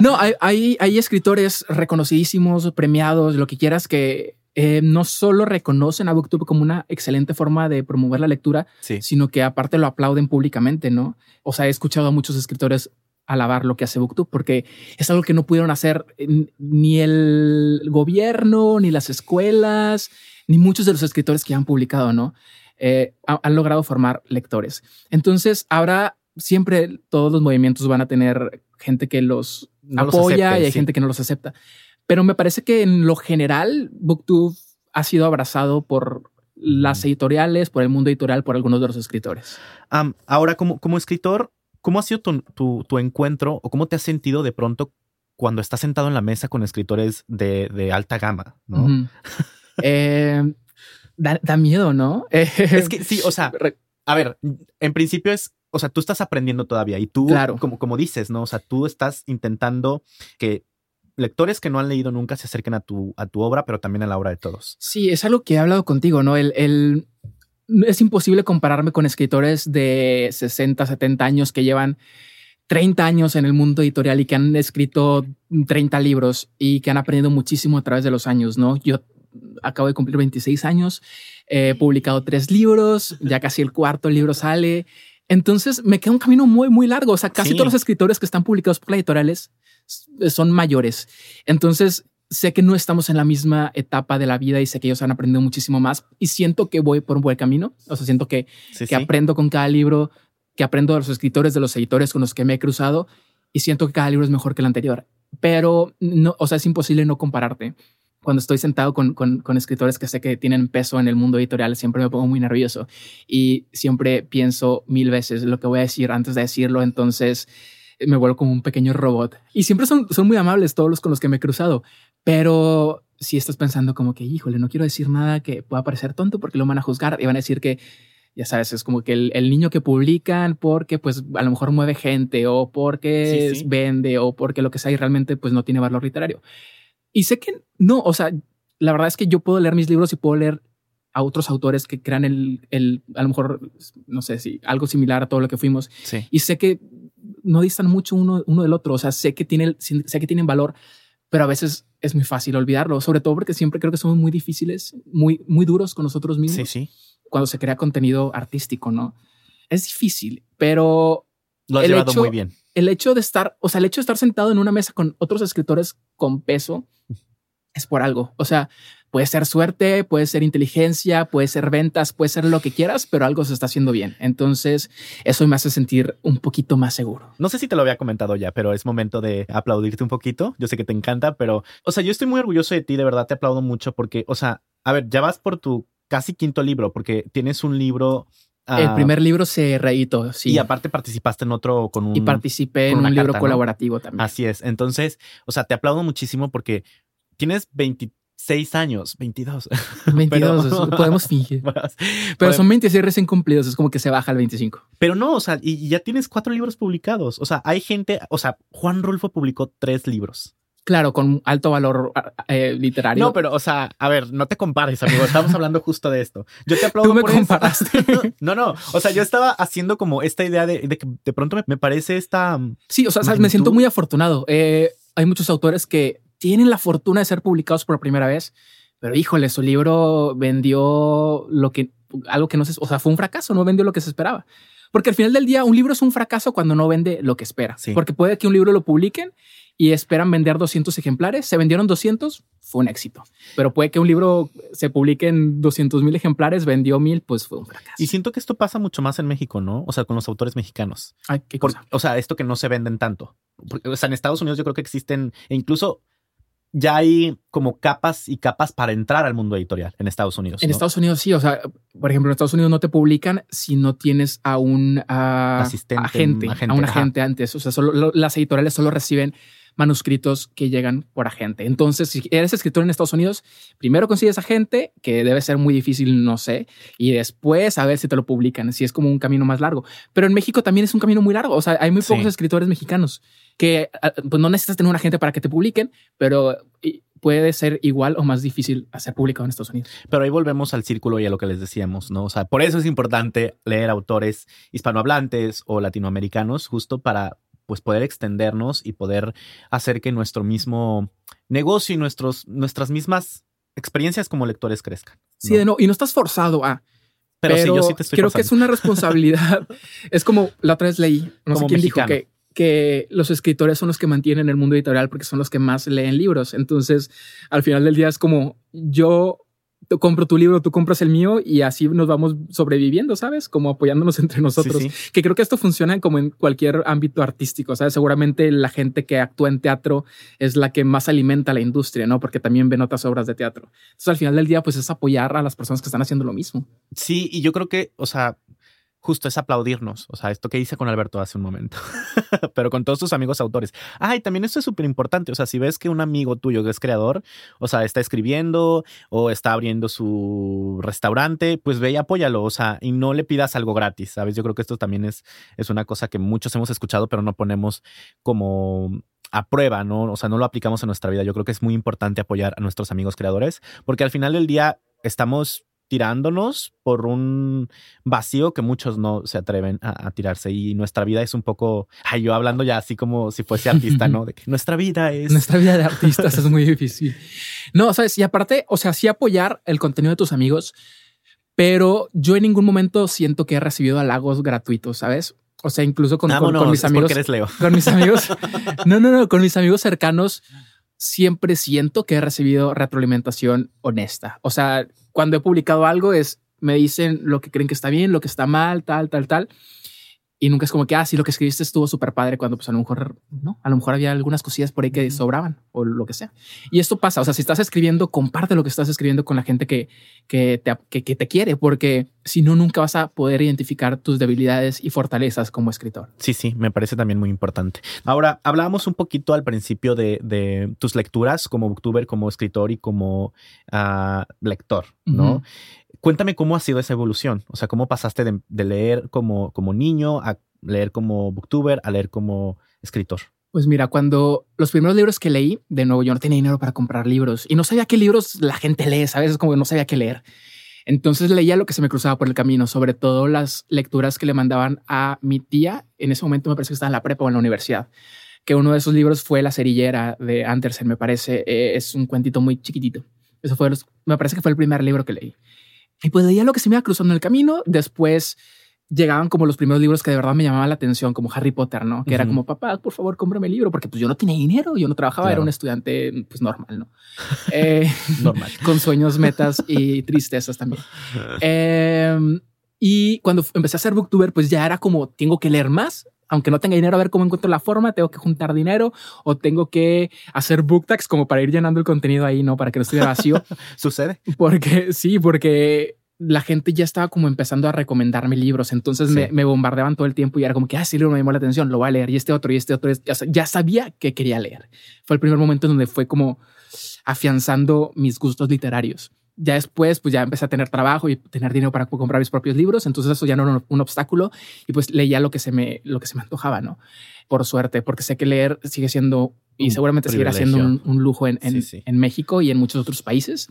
No, hay, hay, hay escritores reconocidísimos, premiados, lo que quieras, que eh, no solo reconocen a Booktube como una excelente forma de promover la lectura, sí. sino que aparte lo aplauden públicamente, ¿no? O sea, he escuchado a muchos escritores alabar lo que hace Booktube porque es algo que no pudieron hacer ni el gobierno, ni las escuelas, ni muchos de los escritores que han publicado, ¿no? Eh, han logrado formar lectores. Entonces, ahora siempre todos los movimientos van a tener gente que los no apoya los acepte, y hay sí. gente que no los acepta. Pero me parece que en lo general, Booktube ha sido abrazado por las editoriales, por el mundo editorial, por algunos de los escritores. Um, ahora, como, como escritor, ¿cómo ha sido tu, tu, tu, encuentro o cómo te has sentido de pronto cuando estás sentado en la mesa con escritores de, de alta gama? ¿no? Uh -huh. eh, da, da, miedo, ¿no? es que sí, o sea, a ver, en principio es, o sea, tú estás aprendiendo todavía y tú, claro. como, como dices, ¿no? O sea, tú estás intentando que lectores que no han leído nunca se acerquen a tu, a tu obra, pero también a la obra de todos. Sí, es algo que he hablado contigo, ¿no? El, el, es imposible compararme con escritores de 60, 70 años que llevan 30 años en el mundo editorial y que han escrito 30 libros y que han aprendido muchísimo a través de los años, ¿no? Yo acabo de cumplir 26 años, he publicado tres libros, ya casi el cuarto libro sale. Entonces me queda un camino muy, muy largo. O sea, casi sí. todos los escritores que están publicados por editoriales son mayores. Entonces sé que no estamos en la misma etapa de la vida y sé que ellos han aprendido muchísimo más y siento que voy por un buen camino. O sea, siento que, sí, que aprendo con cada libro, que aprendo de los escritores, de los editores con los que me he cruzado y siento que cada libro es mejor que el anterior. Pero no, o sea, es imposible no compararte cuando estoy sentado con, con, con, escritores que sé que tienen peso en el mundo editorial, siempre me pongo muy nervioso y siempre pienso mil veces lo que voy a decir antes de decirlo. Entonces me vuelvo como un pequeño robot y siempre son, son muy amables todos los con los que me he cruzado. Pero si estás pensando como que, híjole, no quiero decir nada que pueda parecer tonto porque lo van a juzgar y van a decir que, ya sabes, es como que el, el niño que publican porque pues a lo mejor mueve gente o porque sí, sí. vende o porque lo que sea y realmente pues no tiene valor literario. Y sé que no, o sea, la verdad es que yo puedo leer mis libros y puedo leer a otros autores que crean el, el a lo mejor, no sé si algo similar a todo lo que fuimos. Sí. Y sé que no distan mucho uno, uno del otro. O sea, sé que, tiene, sé que tienen valor, pero a veces es muy fácil olvidarlo, sobre todo porque siempre creo que somos muy difíciles, muy, muy duros con nosotros mismos. Sí, sí. Cuando se crea contenido artístico, ¿no? Es difícil, pero Lo has El llevado hecho- muy bien. el hecho de estar, o sea, el hecho de estar sentado en una mesa con otros escritores con peso es por algo. O sea, puede ser suerte, puede ser inteligencia, puede ser ventas, puede ser lo que quieras, pero algo se está haciendo bien. Entonces, eso me hace sentir un poquito más seguro. No sé si te lo había comentado ya, pero es momento de aplaudirte un poquito. Yo sé que te encanta, pero, o sea, yo estoy muy orgulloso de ti, de verdad te aplaudo mucho porque, o sea, a ver, ya vas por tu casi quinto libro, porque tienes un libro. ah, el primer libro se reeditó, sí. Y aparte participaste en otro con un. Y participé en un libro colaborativo también. Así es. Entonces, o sea, te aplaudo muchísimo porque tienes 26 años, 22. 22, Pero- podemos fingir. Pero Pero- son 26 recién cumplidos, es como que se baja al 25. Pero no, o sea, y y ya tienes cuatro libros publicados. O sea, hay gente, o sea, Juan Rulfo publicó tres libros. Claro, con alto valor eh, literario. No, pero, o sea, a ver, no te compares, amigo. Estamos hablando justo de esto. Yo te aplaudo Tú me por eso. comparaste. No, no. O sea, yo estaba haciendo como esta idea de, de que de pronto me, me parece esta. Sí, o sea, sabes, me siento muy afortunado. Eh, hay muchos autores que tienen la fortuna de ser publicados por primera vez, pero híjole, su libro vendió lo que algo que no se, o sea, fue un fracaso, no vendió lo que se esperaba. Porque al final del día, un libro es un fracaso cuando no vende lo que espera. Sí. Porque puede que un libro lo publiquen y esperan vender 200 ejemplares. Se vendieron 200, fue un éxito. Pero puede que un libro se publique en 200 mil ejemplares, vendió mil, pues fue un fracaso. Y siento que esto pasa mucho más en México, ¿no? O sea, con los autores mexicanos. Ay, qué Por- cosa. o sea, esto que no se venden tanto. Porque, o sea, en Estados Unidos yo creo que existen, e incluso ya hay como capas y capas para entrar al mundo editorial en Estados Unidos. En ¿no? Estados Unidos sí, o sea, por ejemplo, en Estados Unidos no te publican si no tienes a un Asistente, agente, un agente, a un ajá. agente antes. O sea, solo lo- las editoriales solo reciben manuscritos que llegan por agente. Entonces, si eres escritor en Estados Unidos, primero consigues agente, que debe ser muy difícil, no sé, y después a ver si te lo publican, si es como un camino más largo. Pero en México también es un camino muy largo. O sea, hay muy Sí. pocos escritores mexicanos que ah, pues no necesitas tener un agente para que te publiquen, pero puede ser igual o más difícil hacer publicado en Estados Unidos. Pero ahí volvemos al círculo y a lo que les decíamos, ¿no? O sea, por eso es importante leer autores hispanohablantes o latinoamericanos, justo para pues poder extendernos y poder hacer que nuestro mismo negocio y nuestros, nuestras mismas experiencias como lectores crezcan. Sí, ¿no? de no, y no estás forzado a. Pero, Pero, sí, yo sí te estoy creo que es una responsabilidad. es como la otra vez leí, no sé quién mexicano. dijo que, que los escritores son los que mantienen el mundo editorial porque son los que más leen libros. Entonces, al final del día es como yo compro tu libro, tú compras el mío y así nos vamos sobreviviendo, ¿sabes? Como apoyándonos entre nosotros. Sí, Que creo que esto funciona como en cualquier ámbito artístico, ¿sabes? Seguramente la gente que actúa en teatro es la que más alimenta la industria, ¿no? Porque también ven otras obras de teatro. Entonces, al final del día, pues es apoyar a las personas que están haciendo lo mismo. Sí, y yo creo que, o sea, justo es aplaudirnos. O sea, esto que hice con Alberto hace un momento, pero con todos tus amigos autores. Ah, y también esto es súper importante. O sea, si ves que un amigo tuyo que es creador, o sea, está escribiendo o está abriendo su restaurante, pues ve y apóyalo. O sea, y no le pidas algo gratis, ¿sabes? Yo creo que esto también es, es una cosa que muchos hemos escuchado, pero no ponemos como a prueba, ¿no? O sea, no lo aplicamos en nuestra vida. Yo creo que es muy importante apoyar a nuestros amigos creadores, porque al final del día estamos tirándonos por un vacío que muchos no se atreven a, a tirarse y nuestra vida es un poco, ay, yo hablando ya así como si fuese artista, ¿no? De que nuestra vida es... Nuestra vida de artistas es muy difícil. No, sabes, y aparte, o sea, sí apoyar el contenido de tus amigos, pero yo en ningún momento siento que he recibido halagos gratuitos, ¿sabes? O sea, incluso con, con- Vámonos, con mis amigos. porque eres Leo. Con mis amigos. No, no, no, con mis amigos cercanos siempre siento que he recibido retroalimentación honesta. O sea, cuando he publicado algo es, me dicen lo que creen que está bien, lo que está mal, tal, tal, tal. Y nunca es como que, ah, sí, lo que escribiste estuvo súper padre cuando pues a lo mejor, no, a lo mejor había algunas cosillas por ahí que sobraban o lo que sea. Y esto pasa, o sea, si estás escribiendo, comparte lo que estás escribiendo con la gente que, que, te, que, que te quiere, porque si no, nunca vas a poder identificar tus debilidades y fortalezas como escritor. Sí, sí, me parece también muy importante. Ahora, hablábamos un poquito al principio de, de tus lecturas como booktuber, como escritor y como ah, lector, ¿no? Cuéntame cómo ha sido esa evolución, o sea, cómo pasaste de, de leer como, como niño a leer como booktuber a leer como escritor. Pues mira, cuando los primeros libros que leí, de nuevo, yo no tenía dinero para comprar libros y no sabía qué libros la gente lee, ¿sabes? Es como que no sabía qué leer. Entonces leía lo que se me cruzaba por el camino, sobre todo las lecturas que le mandaban a mi tía. En ese momento me parece que estaba en la prepa o en la universidad, que uno de esos libros fue La cerillera de Andersen, me parece. Eh, es un cuentito muy chiquitito. Eso fue, me parece que fue el primer libro que leí. Y pues leía lo que se me iba cruzando en el camino. Después llegaban como los primeros libros que de verdad me llamaban la atención, como Harry Potter, ¿no? Que era como, papá, por favor, cómprame el libro, porque pues yo no tenía dinero, yo no trabajaba, era un estudiante pues normal, ¿no? Eh, normal. con sueños, metas y tristezas también. Em, y cuando empecé a ser booktuber, pues ya era como, tengo que leer más, aunque no tenga dinero, a ver cómo encuentro la forma, tengo que juntar dinero o tengo que hacer book tags como para ir llenando el contenido ahí, ¿no? Para que no estuviera vacío. ¿Sucede? Porque sí, porque la gente ya estaba como empezando a recomendarme libros, entonces me, bombardeaban todo el tiempo y era como que, ah, sí, libro me llamó la atención, lo voy a leer y este otro y este otro, ya, sabía que quería leer. Fue el primer momento en donde fue como afianzando mis gustos literarios. Ya después, pues ya empecé a tener trabajo y tener dinero para comprar mis propios libros, entonces eso ya no era un, obstáculo y pues leía lo que se me, lo que se me antojaba, ¿no? Por suerte, porque sé que leer sigue siendo y seguramente seguirá siendo un, lujo en, en México y en muchos otros países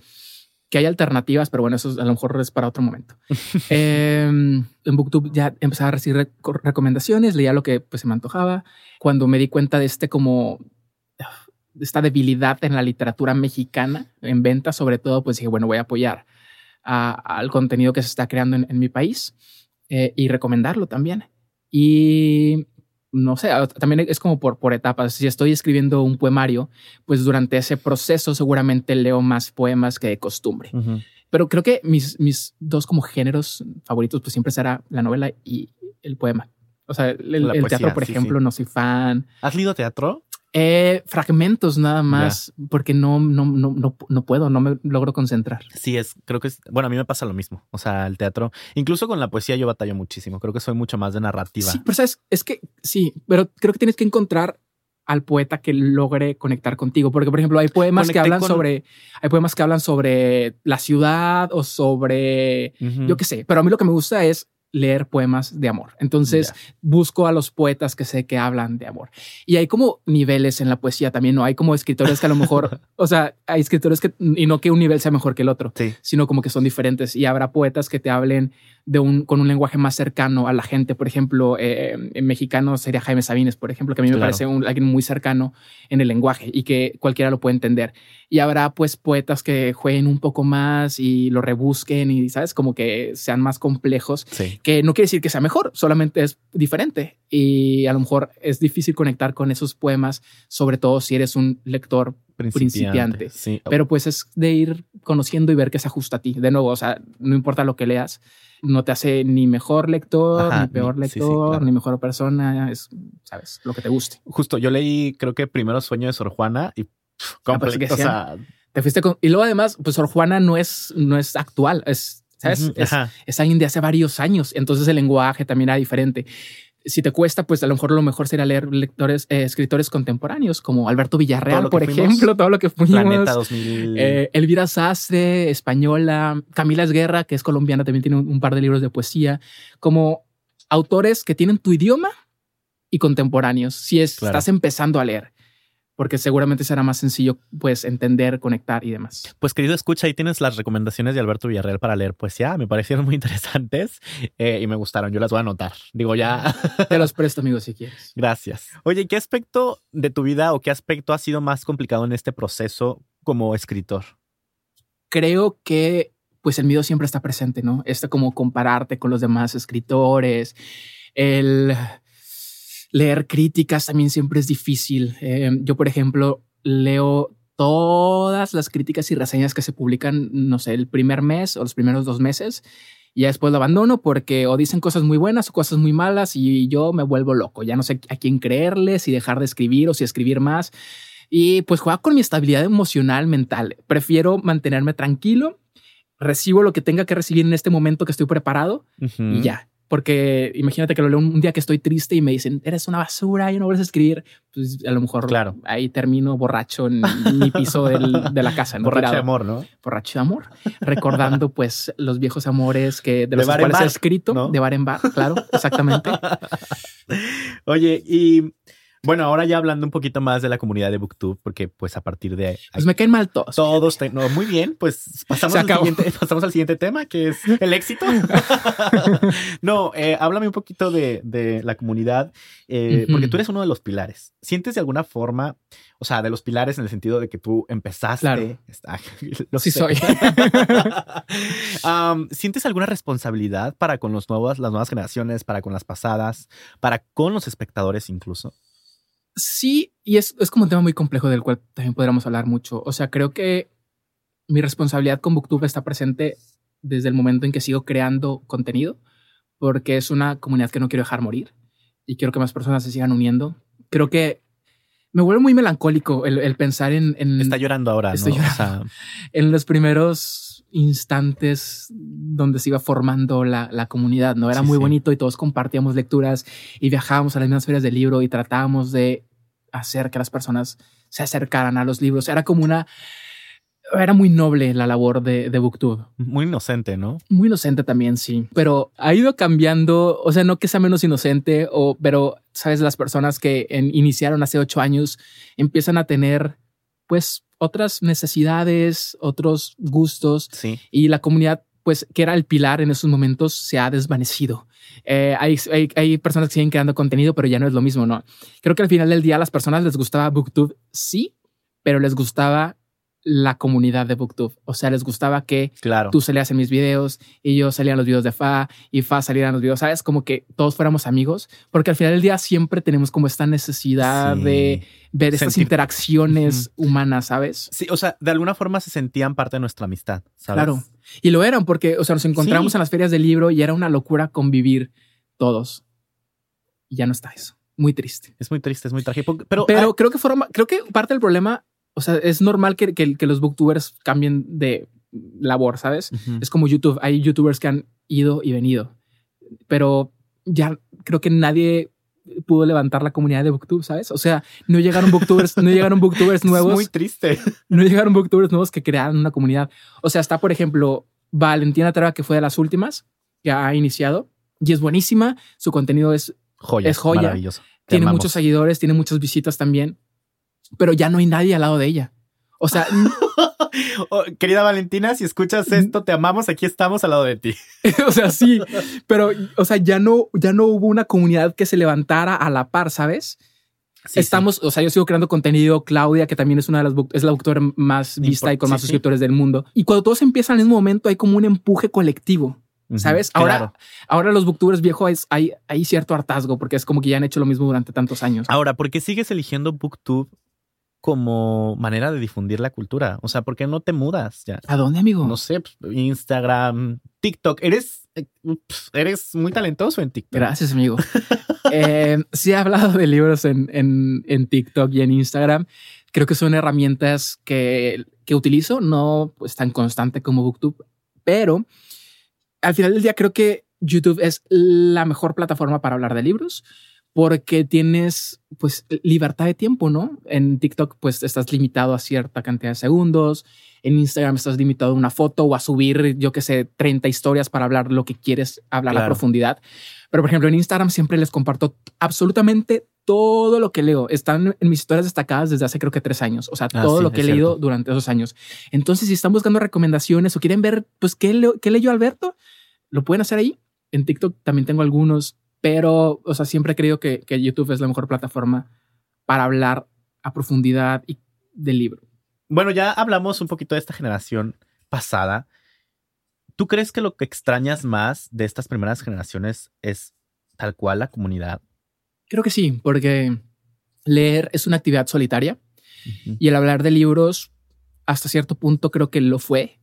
que hay alternativas, pero bueno, eso a lo mejor es para otro momento. Em, en Booktube ya empezaba a recibir recomendaciones, leía lo que pues, se me antojaba. Cuando me di cuenta de este como esta debilidad en la literatura mexicana en venta, sobre todo, pues dije, bueno, voy a apoyar al contenido que se está creando en, mi país eh, y recomendarlo también. Y no sé, también es como por, por etapas. Si estoy escribiendo un poemario, pues durante ese proceso seguramente leo más poemas que de costumbre. Pero creo que mis, mis dos como géneros favoritos pues siempre será la novela y el poema. O sea, el, teatro, por ejemplo, no soy fan. ¿Has leído teatro? Eh, fragmentos nada más, porque no, no, no, no, no puedo, no me logro concentrar. Sí, es, creo que es, bueno, a mí me pasa lo mismo. O sea, el teatro, incluso con la poesía yo batallo muchísimo. Creo que soy mucho más de narrativa. Sí, pero sabes, es que sí, pero creo que tienes que encontrar al poeta que logre conectar contigo. Porque, por ejemplo, hay poemas que hablan sobre, hay poemas que hablan sobre la ciudad o sobre, yo qué sé, pero a mí lo que me gusta es leer poemas de amor. Entonces busco a los poetas que sé que hablan de amor. Y hay como niveles en la poesía también, ¿no? Hay como escritores que a lo mejor, o sea, hay escritores que, y no que un nivel sea mejor que el otro, sino como que son diferentes. Y habrá poetas que te hablen de un, con un lenguaje más cercano a la gente. Por ejemplo, eh, en mexicano sería Jaime Sabines, por ejemplo, que a mí me parece un, alguien muy cercano en el lenguaje y que cualquiera lo puede entender. Y habrá pues poetas que jueguen un poco más y lo rebusquen y, ¿sabes? Como que sean más complejos, que no quiere decir que sea mejor, solamente es diferente. Y a lo mejor es difícil conectar con esos poemas, sobre todo si eres un lector principiante. Pero pues es de ir conociendo y ver qué se ajusta a ti. De nuevo, o sea, no importa lo que leas, no te hace ni mejor lector, ni peor lector, ni mejor persona, es, sabes, lo que te guste. Justo, yo leí, creo que primero Sueño de Sor Juana y pues, o sea, te fuiste con, y luego además, pues Sor Juana no es, no es actual, es, ¿sabes? es, es, alguien de hace varios años, entonces el lenguaje también era diferente si te cuesta, pues a lo mejor lo mejor sería leer lectores, eh, escritores contemporáneos como Alberto Villarreal, por ejemplo, todo lo que fuimos. Planeta 2000. Eh, Elvira Sastre, española, Camila Esguerra, que es colombiana, también tiene un, par de libros de poesía, como autores que tienen tu idioma y contemporáneos. Si estás empezando a leer porque seguramente será más sencillo pues entender, conectar y demás. Pues querido escucha, ahí tienes las recomendaciones de Alberto Villarreal para leer poesía. Me parecieron muy interesantes eh, y me gustaron. Yo las voy a anotar. Digo, ya. Te los presto, amigo, si quieres. Gracias. Oye, ¿qué aspecto de tu vida o qué aspecto ha sido más complicado en este proceso como escritor? Creo que pues el miedo siempre está presente, ¿no? Este como compararte con los demás escritores, el leer críticas también siempre es difícil. Eh, yo, por ejemplo, leo todas las críticas y reseñas que se publican, no sé, el primer mes o los primeros dos meses. Y ya después lo abandono porque o dicen cosas muy buenas o cosas muy malas y yo me vuelvo loco. Ya no sé a quién creerle, si dejar de escribir o si escribir más. Y pues juega con mi estabilidad emocional, mental. Prefiero mantenerme tranquilo, recibo lo que tenga que recibir en este momento que estoy preparado y ya. Porque imagínate que lo leo un, día que estoy triste y me dicen, eres una basura, y no vuelves a escribir. Pues a lo mejor claro. ahí termino borracho en mi piso de la casa. Borracho de amor, ¿no? Borracho de amor. Recordando pues los viejos amores que de los cuales he escrito, de bar en bar, claro, exactamente. Oye, y Bueno, ahora ya hablando un poquito más de la comunidad de Booktube, porque pues a partir de ahí... Pues me caen mal todos. Todos, no, muy bien, pues pasamos al, siguiente, pasamos al siguiente tema, que es el éxito. no, eh, háblame un poquito de, de la comunidad, eh, porque tú eres uno de los pilares. ¿Sientes de alguna forma, o sea, de los pilares en el sentido de que tú empezaste? Claro. lo sí soy. ¿Sientes alguna responsabilidad para con los nuevos, las nuevas generaciones, para con las pasadas, para con los espectadores incluso? Sí, y es, es como un tema muy complejo del cual también podríamos hablar mucho. O sea, creo que mi responsabilidad con Booktube está presente desde el momento en que sigo creando contenido, porque es una comunidad que no quiero dejar morir y quiero que más personas se sigan uniendo. Creo que me vuelve muy melancólico el, pensar en, Está llorando ahora, ¿no? en los primeros instantes donde se iba formando la, la comunidad, ¿no? Era muy bonito y todos compartíamos lecturas y viajábamos a las mismas ferias del libro y tratábamos de hacer que las personas se acercaran a los libros. Era como una... Era muy noble la labor de, de Booktube. Muy inocente, ¿no? Muy inocente también, sí. Pero ha ido cambiando, o sea, no que sea menos inocente, o, pero, sabes, las personas que iniciaron hace ocho años empiezan a tener, pues, otras necesidades, otros gustos. Sí. Y la comunidad, pues, que era el pilar en esos momentos, se ha desvanecido. Eh, hay, hay, personas que siguen creando contenido, pero ya no es lo mismo, ¿no? Creo que al final del día a las personas les gustaba Booktube, sí, pero les gustaba la comunidad de Booktube. O sea, les gustaba que claro. tú salías en mis videos y yo salía en los videos de Fa y Fa salía en los videos, ¿sabes? Como que todos fuéramos amigos, porque al final del día siempre tenemos como esta necesidad de ver estas interacciones humanas, ¿sabes? Sí, o sea, de alguna forma se sentían parte de nuestra amistad, ¿sabes? Claro. Y lo eran porque, o sea, nos encontramos en las ferias del libro y era una locura convivir todos. Y ya no está eso. Muy triste. Es muy triste, es muy trágico. Pero, pero creo que forma, creo que parte del problema o sea, es normal que, que, los booktubers cambien de labor, ¿sabes? Es como YouTube. Hay youtubers que han ido y venido, pero ya creo que nadie pudo levantar la comunidad de booktube, ¿sabes? O sea, no llegaron booktubers, no llegaron booktubers nuevos. Es muy triste. No llegaron booktubers nuevos que crearan una comunidad. O sea, está, por ejemplo, Valentina Treva, que fue de las últimas que ha iniciado y es buenísima. Su contenido es joya. Es joya. Maravilloso. Tiene muchos seguidores, tiene muchas visitas también pero ya no hay nadie al lado de ella. O sea, oh, querida Valentina, si escuchas esto, te amamos, aquí estamos al lado de ti. o sea, sí, pero, o sea, ya no, ya no hubo una comunidad que se levantara a la par, ¿sabes? Estamos, o sea, yo sigo creando contenido, Claudia, que también es una de las, es la autora más vista y con más suscriptores del mundo. Y cuando todos empiezan al mismo momento, hay como un empuje colectivo. ¿Sabes? Ahora, ahora los booktubers viejos hay, hay cierto hartazgo porque es como que ya han hecho lo mismo durante tantos años. Ahora, ¿por qué sigues eligiendo booktube como manera de difundir la cultura. O sea, ¿por qué no te mudas ya? ¿A dónde, amigo? No sé, pues, Instagram, TikTok. Eres, eh, eres muy talentoso en TikTok. Gracias, amigo. eh, sí he hablado de libros en, en, en, TikTok y en Instagram. Creo que son herramientas que, que utilizo, no pues, tan constante como BookTube, pero al final del día creo que YouTube es la mejor plataforma para hablar de libros porque tienes pues libertad de tiempo, ¿no? En TikTok pues estás limitado a cierta cantidad de segundos, en Instagram estás limitado a una foto o a subir, yo que sé, 30 historias para hablar lo que quieres hablar a profundidad. Pero por ejemplo en Instagram siempre les comparto absolutamente todo lo que leo. Están en mis historias destacadas desde hace creo que tres años. O sea, ah, todo lo que he leído durante esos años. Entonces, si están buscando recomendaciones o quieren ver, pues, ¿qué, qué leyó Alberto? Lo pueden hacer ahí. En TikTok también tengo algunos pero, o sea, siempre he creído que, que YouTube es la mejor plataforma para hablar a profundidad y del libro. Bueno, ya hablamos un poquito de esta generación pasada. ¿Tú crees que lo que extrañas más de estas primeras generaciones es tal cual la comunidad? Creo que sí, porque leer es una actividad solitaria y el hablar de libros hasta cierto punto creo que lo fue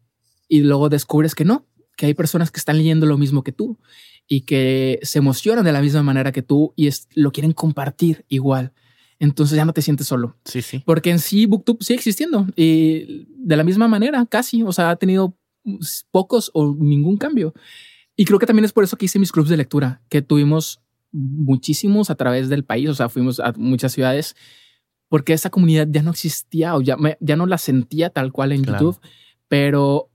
y luego descubres que no, que hay personas que están leyendo lo mismo que tú y que se emocionan de la misma manera que tú y es, lo quieren compartir igual. Entonces ya no te sientes solo. Sí, sí. Porque en sí BookTube sigue existiendo y de la misma manera, casi. O sea, ha tenido pocos o ningún cambio. Y creo que también es por eso que hice mis clubs de lectura, que tuvimos muchísimos a través del país. O sea, fuimos a muchas ciudades porque esa comunidad ya no existía o ya, ya no la sentía tal cual en YouTube. Pero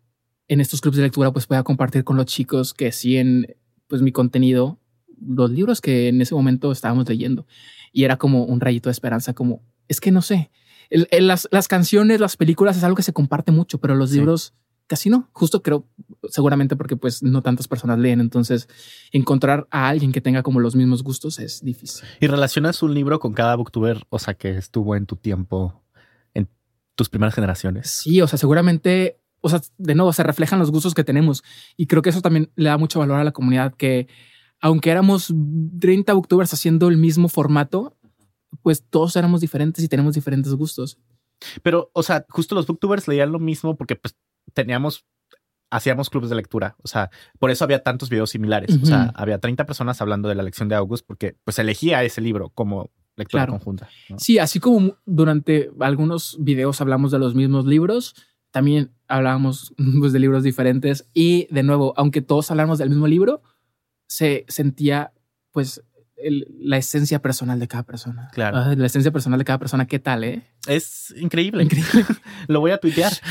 en estos clubs de lectura, pues voy a compartir con los chicos que sí en pues mi contenido los libros que en ese momento estábamos leyendo. Y era como un rayito de esperanza, como, es que no sé, las, las, canciones, las películas es algo que se comparte mucho, pero los libros casi no. Justo creo, seguramente porque pues no tantas personas leen, entonces encontrar a alguien que tenga como los mismos gustos es difícil. ¿Y relacionas un libro con cada booktuber, o sea, que estuvo en tu tiempo, en tus primeras generaciones? Sí, o sea, seguramente, o sea, de nuevo, se reflejan los gustos que tenemos y creo que eso también le da mucho valor a la comunidad que aunque éramos 30 booktubers haciendo el mismo formato, pues todos éramos diferentes y tenemos diferentes gustos. Pero, o sea, justo los booktubers leían lo mismo porque pues teníamos, hacíamos clubes de lectura. O sea, por eso había tantos videos similares. O sea, había 30 personas hablando de la lección de August porque pues elegía ese libro como lectura conjunta. Sí, así como durante algunos videos hablamos de los mismos libros, también hablábamos pues, de libros diferentes y de nuevo, aunque todos hablamos del mismo libro, se sentía pues la esencia personal de cada persona. Claro. la esencia personal de cada persona, ¿qué tal, eh? Es increíble. Increíble. Lo voy a tuitear.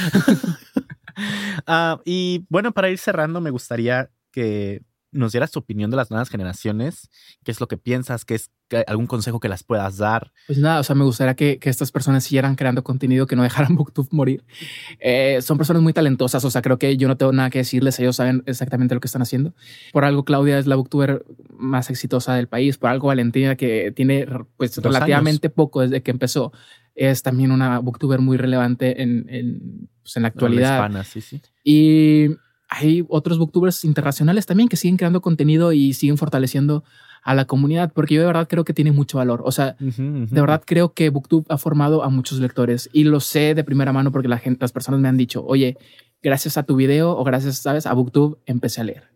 Ah, y bueno, para ir cerrando, me gustaría que nos dieras tu opinión de las nuevas generaciones. ¿Qué es lo que piensas? ¿Qué es algún consejo que las puedas dar? Pues nada, o sea, me gustaría que, estas personas siguieran creando contenido, que no dejaran BookTube morir. Eh, son personas muy talentosas, o sea, creo que yo no tengo nada que decirles, ellos saben exactamente lo que están haciendo. Por algo, Claudia es la booktuber más exitosa del país, por algo, Valentina, que tiene pues relativamente poco desde que empezó, es también una booktuber muy relevante en, en, pues, en la actualidad. sí, sí. Y hay otros booktubers internacionales también que siguen creando contenido y siguen fortaleciendo a la comunidad, porque yo de verdad creo que tiene mucho valor. O sea, de verdad creo que Booktube ha formado a muchos lectores y lo sé de primera mano porque la gente, las personas me han dicho, oye, gracias a tu video o gracias, sabes, a Booktube empecé a leer.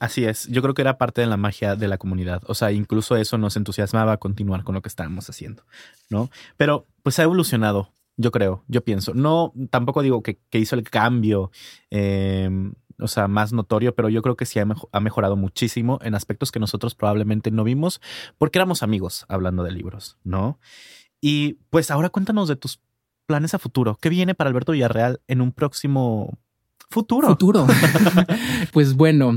Así es, yo creo que era parte de la magia de la comunidad, o sea, incluso eso nos entusiasmaba a continuar con lo que estábamos haciendo, ¿no? Pero pues ha evolucionado yo creo, yo pienso. No, tampoco digo que, hizo el cambio, em, o sea, más notorio, pero yo creo que sí ha, mejorado muchísimo en aspectos que nosotros probablemente no vimos porque éramos amigos hablando de libros, ¿no? Y pues ahora cuéntanos de tus planes a futuro. ¿Qué viene para Alberto Villarreal en un próximo futuro? Futuro. pues bueno,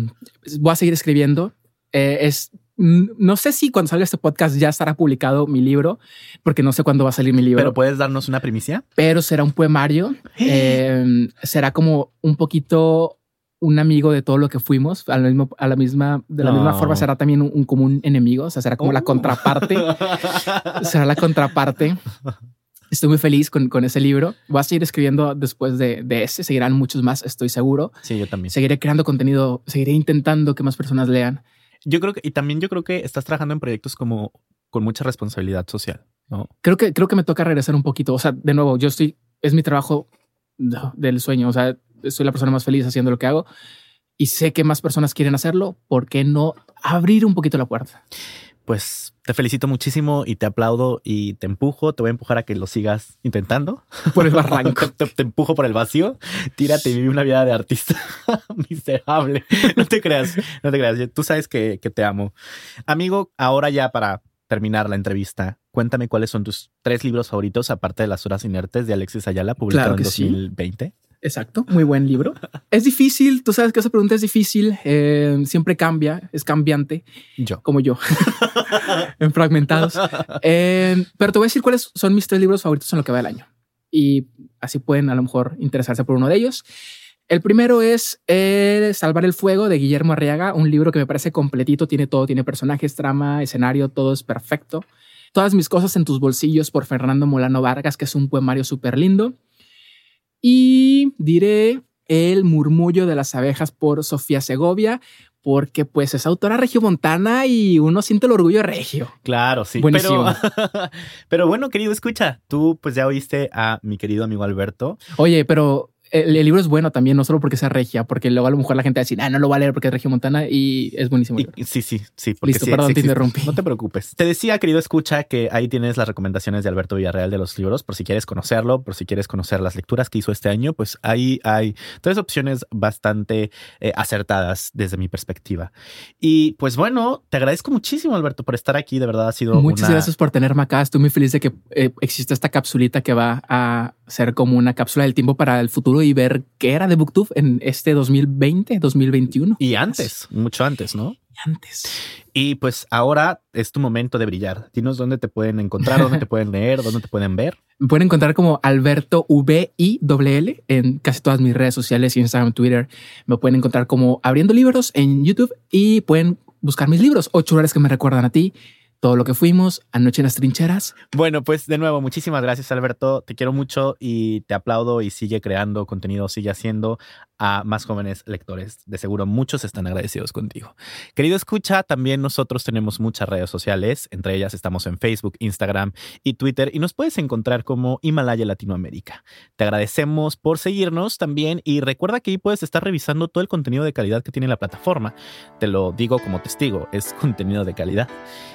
voy a seguir escribiendo. Eh, es no sé si cuando salga este podcast ya estará publicado mi libro, porque no sé cuándo va a salir mi libro. Pero puedes darnos una primicia. Pero será un poemario. Em, será como un poquito un amigo de todo lo que fuimos. A la misma, a la misma de la misma forma será también un, común enemigo. O sea, será como la uh. contraparte. será la contraparte. Estoy muy feliz con, con, ese libro. Voy a seguir escribiendo después de, de, ese. Seguirán muchos más, estoy seguro. Sí, yo también. Seguiré creando contenido, seguiré intentando que más personas lean. Yo creo que, y también yo creo que estás trabajando en proyectos como con mucha responsabilidad social, ¿no? Creo que, creo que me toca regresar un poquito. O sea, de nuevo, yo estoy, es mi trabajo del sueño. O sea, soy la persona más feliz haciendo lo que hago y sé que más personas quieren hacerlo. ¿Por qué no abrir un poquito la puerta? Pues te felicito muchísimo y te aplaudo y te empujo. Te voy a empujar a que lo sigas intentando. Por el barranco. te, empujo por el vacío. Tírate y vive una vida de artista miserable. No te creas, no te creas. Tú sabes que, te amo. Amigo, ahora ya para terminar la entrevista, cuéntame cuáles son tus tres libros favoritos, aparte de Las Horas Inertes de Alexis Ayala, publicado en 2020. Exacto, muy buen libro. es difícil, tú sabes que esa pregunta es difícil, eh, siempre cambia, es cambiante. Yo. Como yo, en fragmentados. Eh, pero te voy a decir cuáles son mis tres libros favoritos en lo que va del año. Y así pueden a lo mejor interesarse por uno de ellos. El primero es eh, Salvar el Fuego de Guillermo Arriaga, un libro que me parece completito, tiene todo, tiene personajes, trama, escenario, todo es perfecto. Todas mis cosas en tus bolsillos por Fernando Molano Vargas, que es un poemario súper lindo. Y diré El murmullo de las abejas por Sofía Segovia, porque pues es autora regiomontana y uno siente el orgullo regio. Claro, sí. Buenísimo. Pero, pero bueno, querido, escucha, tú pues ya oíste a mi querido amigo Alberto. Oye, pero el, libro es bueno también, no solo porque sea regia, porque luego a lo mejor la gente va a decir, ah, no lo va a leer porque es Montana y es buenísimo. sí, sí, sí. Listo, perdón, te interrumpí. No te preocupes. Te decía, querido escucha, que ahí tienes las recomendaciones de Alberto Villarreal de los libros, por si quieres conocerlo, por si quieres conocer las lecturas que hizo este año, pues ahí hay tres opciones bastante eh, acertadas desde mi perspectiva. Y pues bueno, te agradezco muchísimo, Alberto, por estar aquí. De verdad ha sido Muchas gracias por tenerme acá. Estoy muy feliz de que eh, exista esta capsulita que va a ser como una cápsula del tiempo para el futuro y ver qué era de Booktube en este 2020, 2021. Y antes, mucho antes, ¿no? antes. Y pues ahora es tu momento de brillar. Dinos dónde te pueden encontrar, dónde te pueden leer, dónde te pueden ver. Me pueden encontrar como Alberto V I L en casi todas mis redes sociales, Instagram, Twitter. Me pueden encontrar como abriendo libros en YouTube y pueden buscar mis libros, ocho horas que me recuerdan a ti todo lo que fuimos anoche en las trincheras. Bueno, pues de nuevo, muchísimas gracias Alberto, te quiero mucho y te aplaudo y sigue creando contenido, sigue haciendo a más jóvenes lectores. De seguro muchos están agradecidos contigo. Querido escucha, también nosotros tenemos muchas redes sociales, entre ellas estamos en Facebook, Instagram y Twitter y nos puedes encontrar como Himalaya Latinoamérica. Te agradecemos por seguirnos también y recuerda que ahí puedes estar revisando todo el contenido de calidad que tiene la plataforma. Te lo digo como testigo, es contenido de calidad.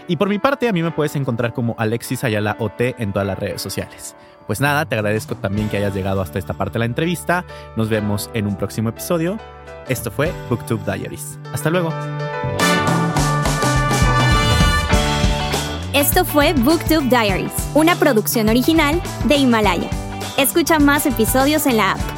Y por mi parte, a mí me puedes encontrar como Alexis Ayala OT en todas las redes sociales. Pues nada, te agradezco también que hayas llegado hasta esta parte de la entrevista. Nos vemos en un próximo episodio. Esto fue Booktube Diaries. Hasta luego. Esto fue Booktube Diaries, una producción original de Himalaya. Escucha más episodios en la app.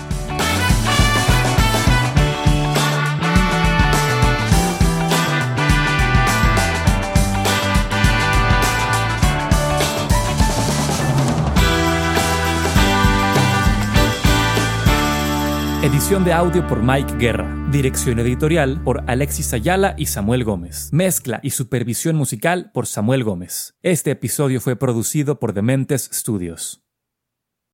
Edición de audio por Mike Guerra. Dirección editorial por Alexis Ayala y Samuel Gómez. Mezcla y supervisión musical por Samuel Gómez. Este episodio fue producido por Dementes Studios.